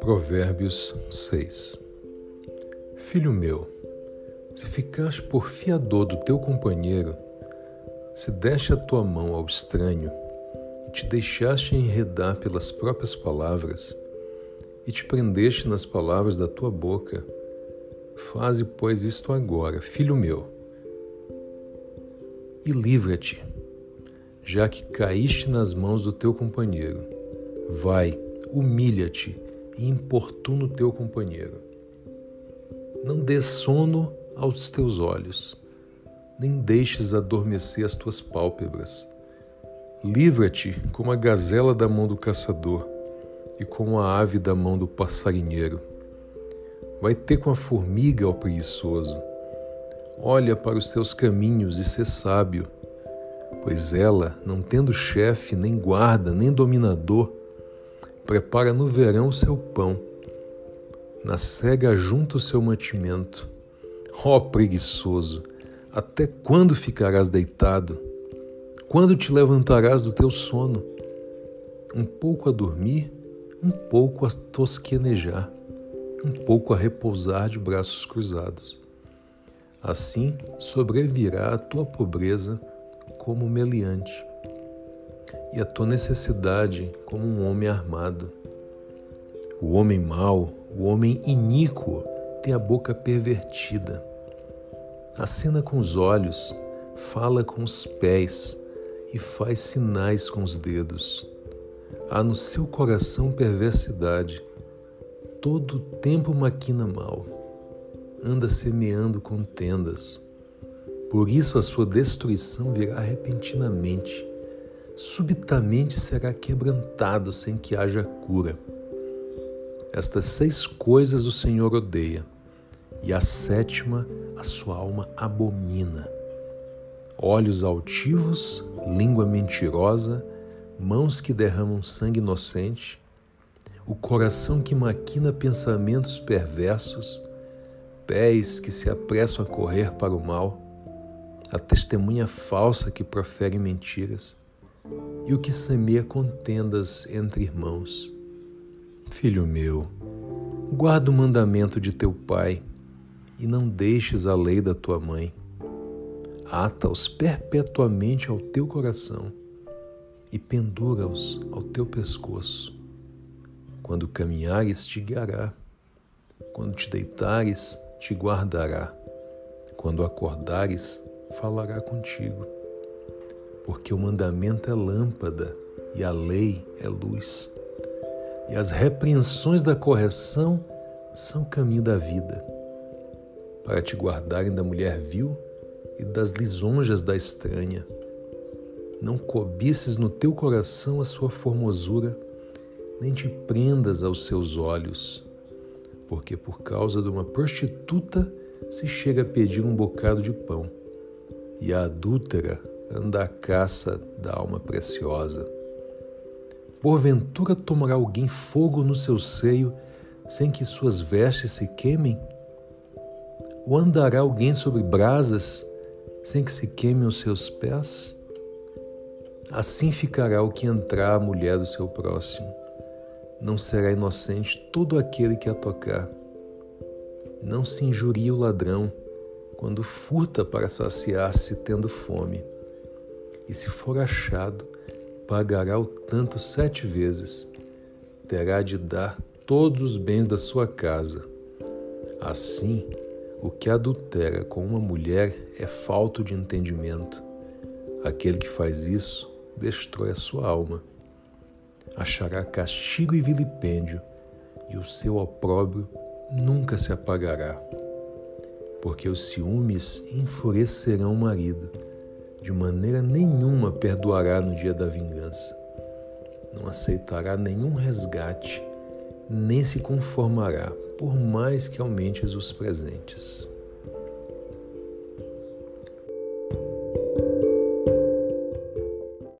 Provérbios 6 Filho meu, se ficaste por fiador do teu companheiro, se deste a tua mão ao estranho e te deixaste enredar pelas próprias palavras, e te prendeste nas palavras da tua boca, faze, pois, isto agora, filho meu, e livra-te, já que caíste nas mãos do teu companheiro. Vai, humilha-te e importuna o teu companheiro. Não dê sono aos teus olhos, nem deixes adormecer as tuas pálpebras. Livra-te como a gazela da mão do caçador e como a ave da mão do passarinheiro. Vai ter com a formiga, ó preguiçoso. Olha para os teus caminhos e sê sábio, pois ela, não tendo chefe, nem guarda, nem dominador, prepara no verão seu pão, na cega junta o seu mantimento. Ó preguiçoso, até quando ficarás deitado? Quando te levantarás do teu sono? Um pouco a dormir um pouco a tosquenejar, um pouco a repousar de braços cruzados. Assim sobrevirá a tua pobreza como meliante, e a tua necessidade como um homem armado. O homem mau, o homem iníquo, tem a boca pervertida. Acena com os olhos, fala com os pés e faz sinais com os dedos há no seu coração perversidade. Todo o tempo maquina mal, anda semeando contendas. Por isso a sua destruição virá repentinamente. Subitamente será quebrantado sem que haja cura. Estas seis coisas o Senhor odeia, e a sétima a sua alma abomina: olhos altivos, língua mentirosa, mãos que derramam sangue inocente, o coração que maquina pensamentos perversos, pés que se apressam a correr para o mal, a testemunha falsa que profere mentiras e o que semeia contendas entre irmãos. Filho meu, guarda o mandamento de teu pai e não deixes a lei da tua mãe. Ata-os perpetuamente ao teu coração e pendura-os ao teu pescoço. Quando caminhares, te guiará. Quando te deitares, te guardará. Quando acordares, falará contigo. Porque o mandamento é lâmpada e a lei é luz. E as repreensões da correção são o caminho da vida, para te guardarem da mulher vil e das lisonjas da estranha não cobices no teu coração a sua formosura, nem te prendas aos seus olhos, porque por causa de uma prostituta se chega a pedir um bocado de pão, e a adúltera anda à caça da alma preciosa. Porventura tomará alguém fogo no seu seio sem que suas vestes se queimem? Ou andará alguém sobre brasas sem que se queimem os seus pés? Assim ficará o que entrar a mulher do seu próximo. Não será inocente todo aquele que a tocar. Não se injuria o ladrão quando furta para saciar-se tendo fome. E se for achado, pagará o tanto sete vezes. Terá de dar todos os bens da sua casa. Assim, o que adultera com uma mulher é falto de entendimento. Aquele que faz isso destrói a sua alma. Achará castigo e vilipêndio, e o seu opróbrio nunca se apagará. Porque os ciúmes enfurecerão o marido, de maneira nenhuma perdoará no dia da vingança. Não aceitará nenhum resgate, nem se conformará, por mais que aumentes os presentes.